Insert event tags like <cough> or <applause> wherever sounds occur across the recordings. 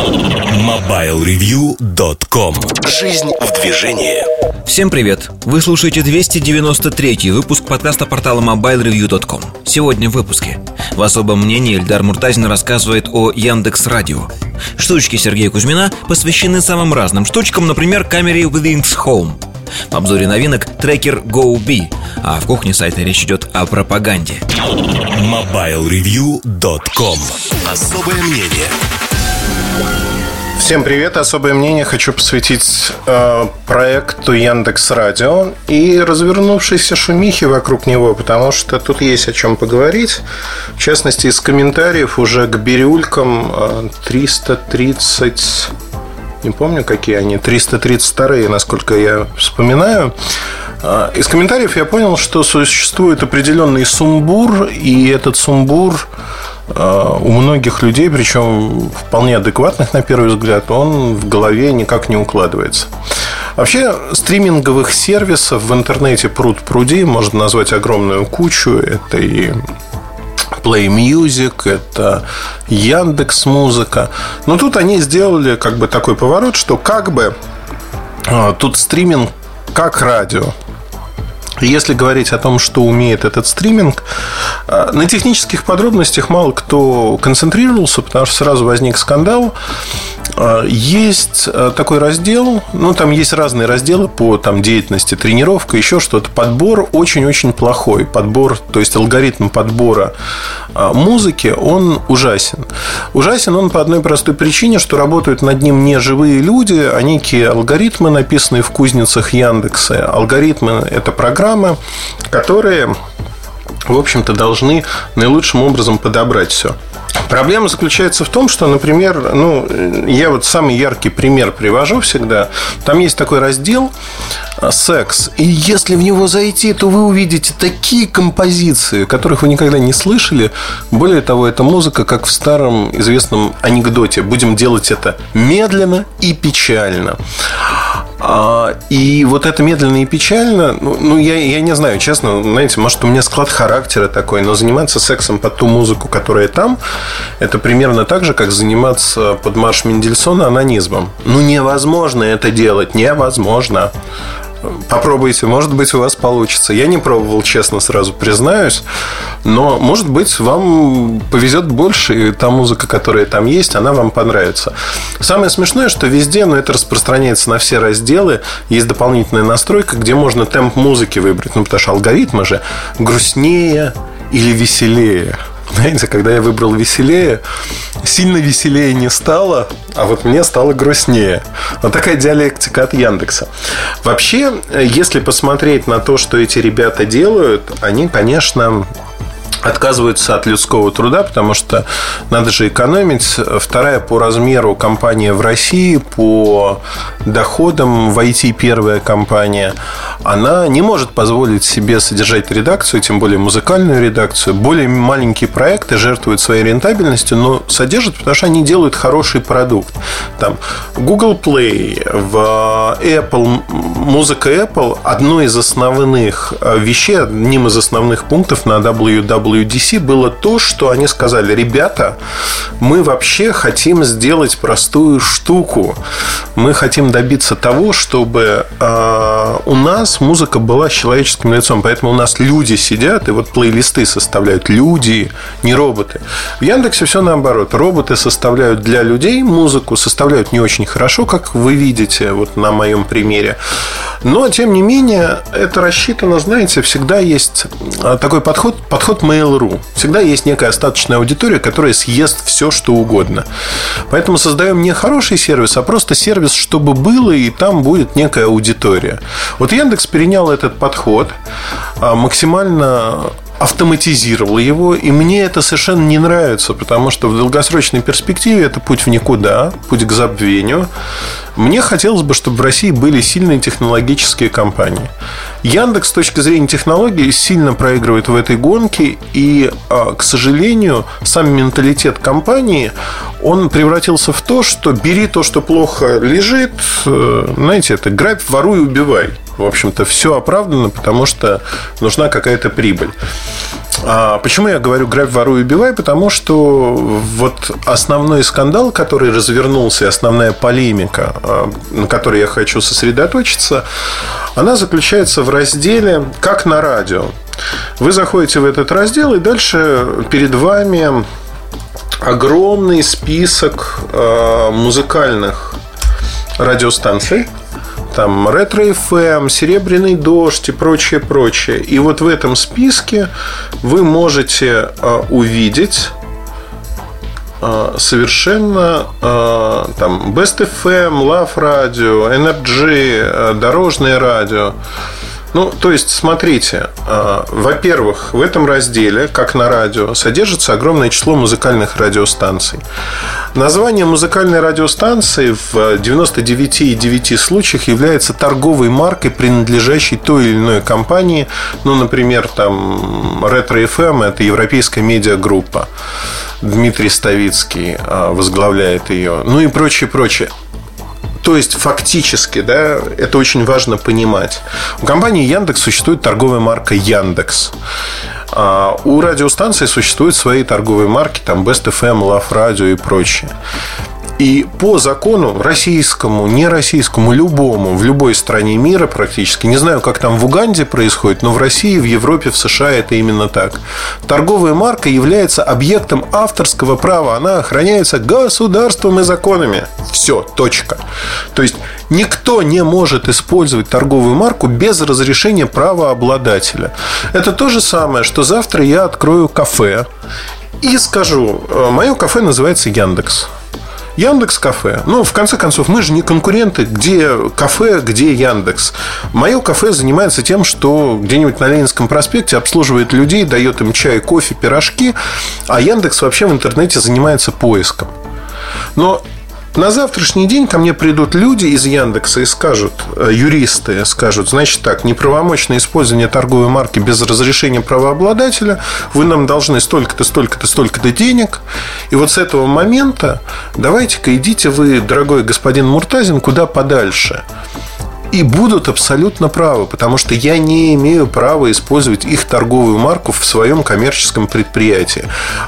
MobileReview.com Жизнь в движении. Всем привет! Вы слушаете 293 выпуск подкаста портала MobileReview.com Сегодня в выпуске. В особом мнении Эльдар Муртазин рассказывает о Яндекс Радио. Штучки Сергея Кузьмина посвящены самым разным штучкам, например, камере Withings Home в обзоре новинок трекер GoB, а в кухне сайта речь идет о пропаганде. MobileReview.com Особое мнение Всем привет! Особое мнение хочу посвятить э, проекту Яндекс Радио и развернувшейся шумихе вокруг него, потому что тут есть о чем поговорить. В частности, из комментариев уже к бирюлькам э, 330 не помню, какие они, 332, насколько я вспоминаю. Э, из комментариев я понял, что существует определенный сумбур, и этот сумбур у многих людей, причем вполне адекватных на первый взгляд, он в голове никак не укладывается. Вообще, стриминговых сервисов в интернете пруд пруди, можно назвать огромную кучу. Это и Play Music, это Яндекс Музыка. Но тут они сделали как бы такой поворот, что как бы э, тут стриминг как радио. Если говорить о том, что умеет этот стриминг, э, на технических подробностях мало кто концентрировался, потому что сразу возник скандал. Э, есть э, такой раздел, ну, там есть разные разделы по там, деятельности, тренировка, еще что-то. Подбор очень-очень плохой. Подбор, то есть алгоритм подбора музыки, он ужасен. Ужасен он по одной простой причине, что работают над ним не живые люди, а некие алгоритмы, написанные в кузницах Яндекса. Алгоритмы – это программы, которые, в общем-то, должны наилучшим образом подобрать все. Проблема заключается в том, что, например, ну, я вот самый яркий пример привожу всегда. Там есть такой раздел секс. И если в него зайти, то вы увидите такие композиции, которых вы никогда не слышали. Более того, это музыка, как в старом известном анекдоте. Будем делать это медленно и печально. А, и вот это медленно и печально, ну, ну я, я не знаю, честно, знаете, может, у меня склад характера такой, но заниматься сексом под ту музыку, которая там, это примерно так же, как заниматься под марш Мендельсона анонизмом. Ну, невозможно это делать, невозможно. Попробуйте, может быть, у вас получится. Я не пробовал, честно, сразу признаюсь. Но, может быть, вам повезет больше, и та музыка, которая там есть, она вам понравится. Самое смешное, что везде, но это распространяется на все разделы, есть дополнительная настройка, где можно темп музыки выбрать. Ну, потому что алгоритмы же грустнее или веселее. Знаете, когда я выбрал веселее, сильно веселее не стало, а вот мне стало грустнее. Вот такая диалектика от Яндекса. Вообще, если посмотреть на то, что эти ребята делают, они, конечно, отказываются от людского труда, потому что надо же экономить. Вторая по размеру компания в России, по доходам в IT первая компания, она не может позволить себе содержать редакцию, тем более музыкальную редакцию. Более маленькие проекты жертвуют своей рентабельностью, но содержат, потому что они делают хороший продукт. Там Google Play, в Apple, музыка Apple одно из основных вещей, одним из основных пунктов на WW WDC было то, что они сказали, ребята, мы вообще хотим сделать простую штуку. Мы хотим добиться того, чтобы э, у нас музыка была с человеческим лицом. Поэтому у нас люди сидят и вот плейлисты составляют люди, не роботы. В Яндексе все наоборот. Роботы составляют для людей музыку, составляют не очень хорошо, как вы видите вот на моем примере. Но, тем не менее, это рассчитано, знаете, всегда есть а, такой подход, подход Mail.ru. Всегда есть некая остаточная аудитория, которая съест все, что угодно. Поэтому создаем не хороший сервис, а просто сервис, чтобы было, и там будет некая аудитория. Вот Яндекс перенял этот подход а, максимально автоматизировал его, и мне это совершенно не нравится, потому что в долгосрочной перспективе это путь в никуда, путь к забвению. Мне хотелось бы, чтобы в России были сильные технологические компании. Яндекс с точки зрения технологий сильно проигрывает в этой гонке, и, а, к сожалению, сам менталитет компании, он превратился в то, что бери то, что плохо лежит, э, знаете, это грабь, воруй, убивай. В общем-то, все оправдано, потому что нужна какая-то прибыль. А почему я говорю грабь, воруй, убивай? Потому что вот основной скандал, который развернулся, и основная полемика, а, на которой я хочу сосредоточиться, она заключается в разделе «Как на радио». Вы заходите в этот раздел, и дальше перед вами огромный список а, музыкальных радиостанций, там ретро FM, серебряный дождь и прочее, прочее. И вот в этом списке вы можете э, увидеть э, совершенно э, там Best FM, Love Radio, Energy, Дорожное радио. Ну, то есть, смотрите, э, во-первых, в этом разделе, как на радио, содержится огромное число музыкальных радиостанций. Название музыкальной радиостанции в 99,9 случаях является торговой маркой, принадлежащей той или иной компании. Ну, например, там Retro FM – это европейская медиагруппа. Дмитрий Ставицкий э, возглавляет ее. Ну и прочее, прочее. То есть, фактически, да, это очень важно понимать. У компании Яндекс существует торговая марка Яндекс. А у радиостанций существуют свои торговые марки, там Best FM, Love Radio и прочее. И по закону российскому, не российскому, любому, в любой стране мира практически, не знаю, как там в Уганде происходит, но в России, в Европе, в США это именно так. Торговая марка является объектом авторского права. Она охраняется государством и законами. Все, точка. То есть никто не может использовать торговую марку без разрешения правообладателя. Это то же самое, что завтра я открою кафе и скажу, «Э, мое кафе называется Яндекс. Яндекс Кафе. Ну, в конце концов, мы же не конкуренты, где кафе, где Яндекс. Мое кафе занимается тем, что где-нибудь на Ленинском проспекте обслуживает людей, дает им чай, кофе, пирожки, а Яндекс вообще в интернете занимается поиском. Но на завтрашний день ко мне придут люди из Яндекса и скажут, э, юристы скажут, значит так, неправомочное использование торговой марки без разрешения правообладателя, вы нам должны столько-то, столько-то, столько-то денег. И вот с этого момента давайте-ка идите вы, дорогой господин Муртазин, куда подальше и будут абсолютно правы, потому что я не имею права использовать их торговую марку в своем коммерческом предприятии.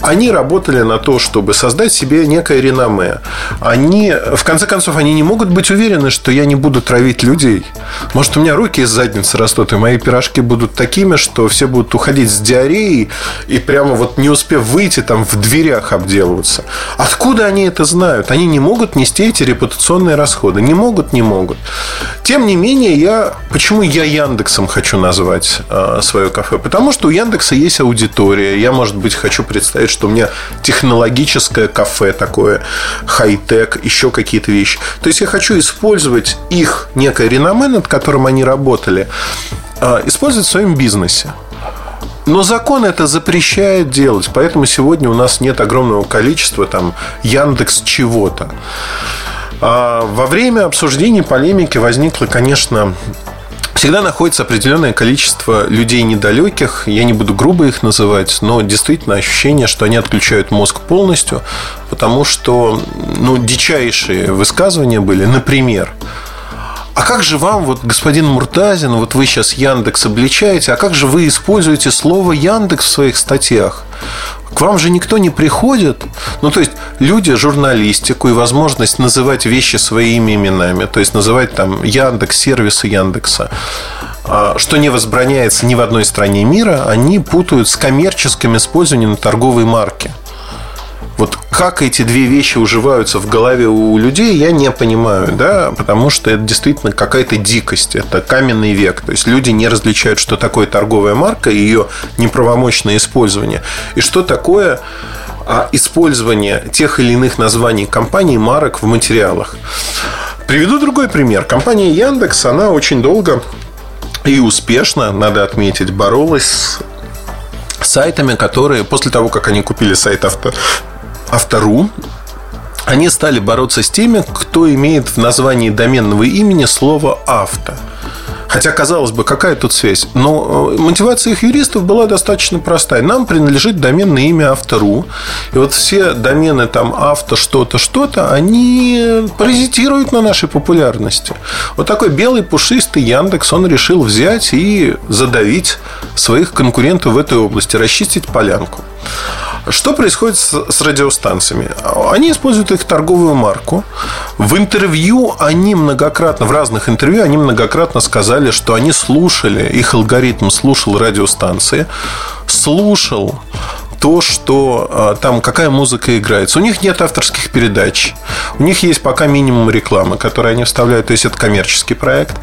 Они работали на то, чтобы создать себе некое реноме. Они, в конце концов, они не могут быть уверены, что я не буду травить людей. Может, у меня руки из задницы растут, и мои пирожки будут такими, что все будут уходить с диареей и прямо вот не успев выйти, там в дверях обделываться. Откуда они это знают? Они не могут нести эти репутационные расходы. Не могут, не могут. Тем не менее, я... Почему я Яндексом хочу назвать э, свое кафе? Потому что у Яндекса есть аудитория. Я, может быть, хочу представить, что у меня технологическое кафе такое, хай-тек, еще какие-то вещи. То есть, я хочу использовать их некое реноме, над которым они работали, э, использовать в своем бизнесе. Но закон это запрещает делать, поэтому сегодня у нас нет огромного количества там Яндекс чего-то. А во время обсуждений полемики возникло, конечно, Всегда находится определенное количество людей недалеких, я не буду грубо их называть, но действительно ощущение, что они отключают мозг полностью, потому что ну, дичайшие высказывания были, например, а как же вам, вот, господин Муртазин, вот вы сейчас Яндекс обличаете, а как же вы используете слово Яндекс в своих статьях? К вам же никто не приходит. Ну, то есть, люди журналистику и возможность называть вещи своими именами, то есть, называть там Яндекс, сервисы Яндекса, а, что не возбраняется ни в одной стране мира, они путают с коммерческим использованием торговой марки. Вот как эти две вещи уживаются в голове у людей, я не понимаю, да, потому что это действительно какая-то дикость, это каменный век. То есть люди не различают, что такое торговая марка и ее неправомочное использование, и что такое а, использование тех или иных названий компаний, марок в материалах. Приведу другой пример. Компания Яндекс, она очень долго и успешно, надо отметить, боролась с сайтами, которые после того, как они купили сайт авто, Автору, они стали бороться с теми, кто имеет в названии доменного имени слово «авто». Хотя, казалось бы, какая тут связь? Но э, мотивация их юристов была достаточно простая. Нам принадлежит доменное имя автору. И вот все домены там авто, что-то, что-то, они паразитируют на нашей популярности. Вот такой белый пушистый Яндекс, он решил взять и задавить своих конкурентов в этой области, расчистить полянку. Что происходит с, радиостанциями? Они используют их торговую марку. В интервью они многократно, в разных интервью они многократно сказали, что они слушали, их алгоритм слушал радиостанции, слушал то, что а, там какая музыка играется. У них нет авторских передач. У них есть пока минимум рекламы, которую они вставляют. То есть это коммерческий проект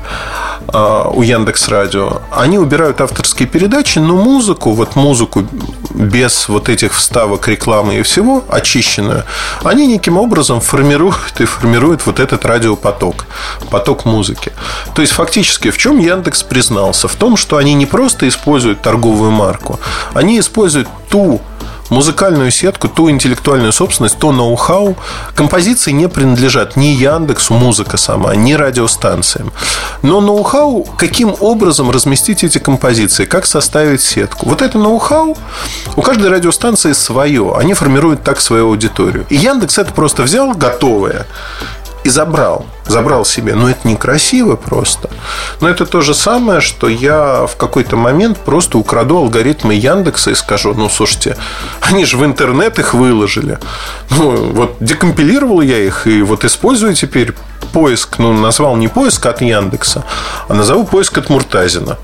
а, у Яндекс Радио. Они убирают авторские передачи, но музыку, вот музыку без вот этих вставок рекламы и всего, очищенную, они неким образом формируют и формируют вот этот радиопоток, поток музыки. То есть фактически в чем Яндекс признался? В том, что они не просто используют торговую марку, они используют ту музыкальную сетку, ту интеллектуальную собственность, то ноу-хау. Композиции не принадлежат ни Яндексу, музыка сама, ни радиостанциям. Но ноу-хау, каким образом разместить эти композиции, как составить сетку. Вот это ноу-хау у каждой радиостанции свое. Они формируют так свою аудиторию. И Яндекс это просто взял готовое и забрал. Забрал себе. Но это некрасиво просто. Но это то же самое, что я в какой-то момент просто украду алгоритмы Яндекса и скажу, ну, слушайте, они же в интернет их выложили. Ну, вот декомпилировал я их и вот использую теперь поиск, ну, назвал не поиск от Яндекса, а назову поиск от Муртазина.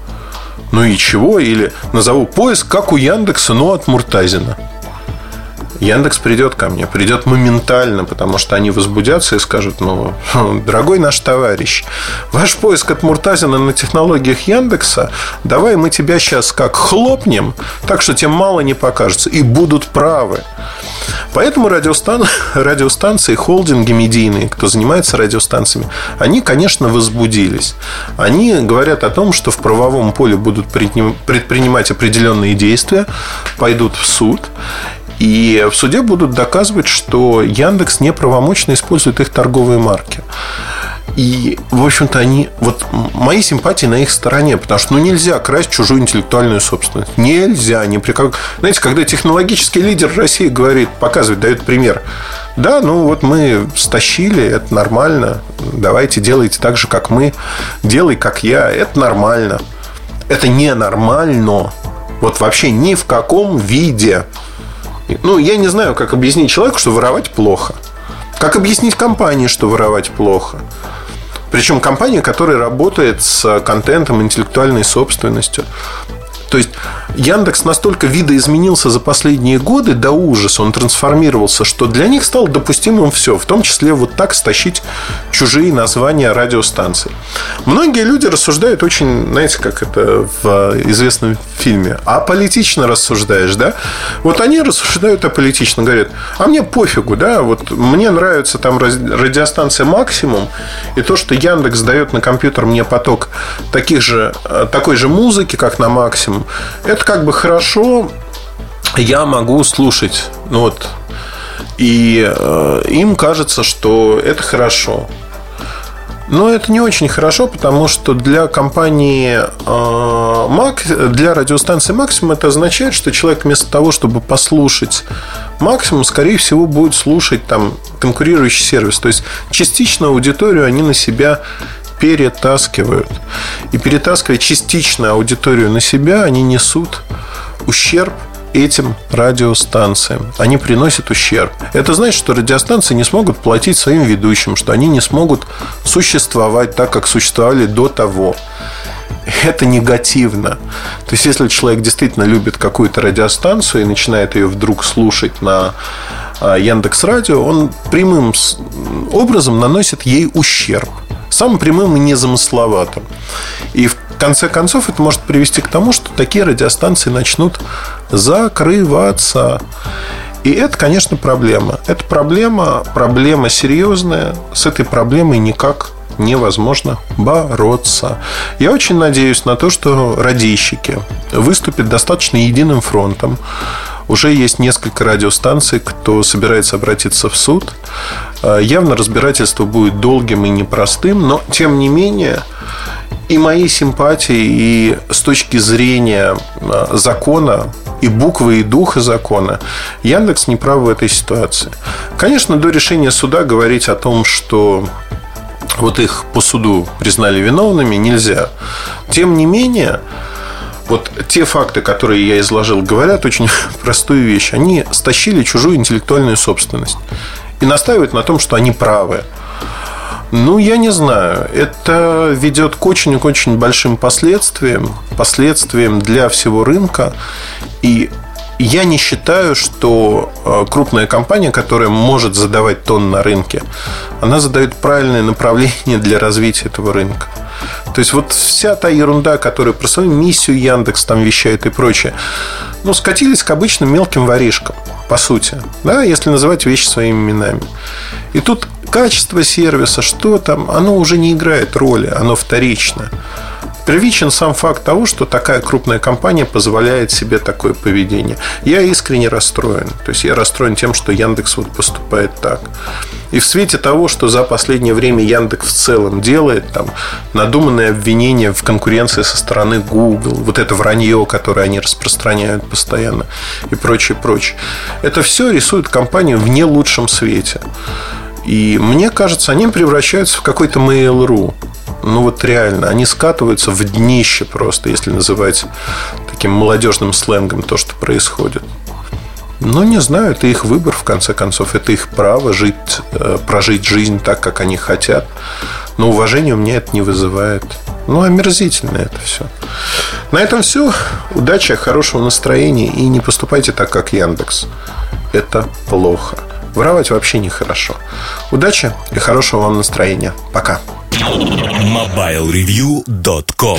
Ну и чего? Или назову поиск, как у Яндекса, но от Муртазина. Яндекс придет ко мне, придет моментально, потому что они возбудятся и скажут, ну, дорогой наш товарищ, ваш поиск от Муртазина на технологиях Яндекса, давай мы тебя сейчас как хлопнем, так что тебе мало не покажется, и будут правы. Поэтому радиостан... <laughs> радиостанции, холдинги медийные, кто занимается радиостанциями, они, конечно, возбудились. Они говорят о том, что в правовом поле будут предпринимать определенные действия, пойдут в суд. И в суде будут доказывать, что Яндекс неправомочно использует их торговые марки. И, в общем-то, они... Вот мои симпатии на их стороне, потому что ну, нельзя красть чужую интеллектуальную собственность. Нельзя. Ни при. Знаете, когда технологический лидер России говорит, показывает, дает пример. Да, ну вот мы стащили, это нормально. Давайте делайте так же, как мы. Делай, как я. Это нормально. Это ненормально. Вот вообще ни в каком виде. Ну, я не знаю, как объяснить человеку, что воровать плохо. Как объяснить компании, что воровать плохо. Причем компания, которая работает с контентом, интеллектуальной собственностью. То есть Яндекс настолько видоизменился за последние годы до ужаса, он трансформировался, что для них стало допустимым все, в том числе вот так стащить чужие названия радиостанций. Многие люди рассуждают очень, знаете, как это в известном фильме, аполитично рассуждаешь, да? Вот они рассуждают аполитично, говорят, а мне пофигу, да, вот мне нравится там радиостанция «Максимум», и то, что Яндекс дает на компьютер мне поток таких же, такой же музыки, как на «Максимум», это как бы хорошо, я могу слушать. Ну вот. И э, им кажется, что это хорошо. Но это не очень хорошо, потому что для компании э, Mac, для радиостанции Максимум это означает, что человек вместо того, чтобы послушать Максимум, скорее всего, будет слушать там конкурирующий сервис. То есть частично аудиторию они на себя перетаскивают. И перетаскивая частично аудиторию на себя, они несут ущерб этим радиостанциям. Они приносят ущерб. Это значит, что радиостанции не смогут платить своим ведущим, что они не смогут существовать так, как существовали до того. Это негативно. То есть, если человек действительно любит какую-то радиостанцию и начинает ее вдруг слушать на а, Яндекс Радио, он прямым образом наносит ей ущерб самым прямым и незамысловатым. И в конце концов это может привести к тому, что такие радиостанции начнут закрываться. И это, конечно, проблема. Это проблема, проблема серьезная. С этой проблемой никак невозможно бороться. Я очень надеюсь на то, что радищики выступят достаточно единым фронтом. Уже есть несколько радиостанций, кто собирается обратиться в суд. Э, явно разбирательство будет долгим и непростым, но тем не менее и моей симпатии, и с точки зрения а, закона, и буквы, и духа закона, Яндекс не прав в этой ситуации. Конечно, до решения суда говорить о том, что вот их по суду признали виновными, нельзя. Тем не менее, вот те факты, которые я изложил, говорят очень <laughs> простую вещь. Они стащили чужую интеллектуальную собственность и настаивают на том, что они правы. Ну, я не знаю. Это ведет к очень-очень большим последствиям, последствиям для всего рынка. И я не считаю, что э, крупная компания, которая может задавать тон на рынке, она задает правильное направление для развития этого рынка. То есть вот вся та ерунда, которая про свою миссию Яндекс там вещает и прочее, ну, скатились к обычным мелким воришкам, по сути, да, если называть вещи своими именами. И тут качество сервиса, что там, оно уже не играет роли, оно вторично. Первичен сам факт того, что такая крупная компания позволяет себе такое поведение. Я искренне расстроен. То есть я расстроен тем, что Яндекс вот поступает так. И в свете того, что за последнее время Яндекс в целом делает, там, надуманные обвинения в конкуренции со стороны Google, вот это вранье, которое они распространяют постоянно и прочее, прочее. Это все рисует компанию в не лучшем свете. И мне кажется, они превращаются в какой-то Mail.ru. Ну вот реально, они скатываются в днище просто, если называть таким молодежным сленгом то, что происходит. Ну, не знаю, это их выбор, в конце концов. Это их право жить, э, прожить жизнь так, как они хотят. Но уважение у меня это не вызывает. Ну, омерзительно это все. На этом все. Удачи, хорошего настроения и не поступайте так, как Яндекс. Это плохо. Воровать вообще нехорошо. Удачи и хорошего вам настроения. Пока.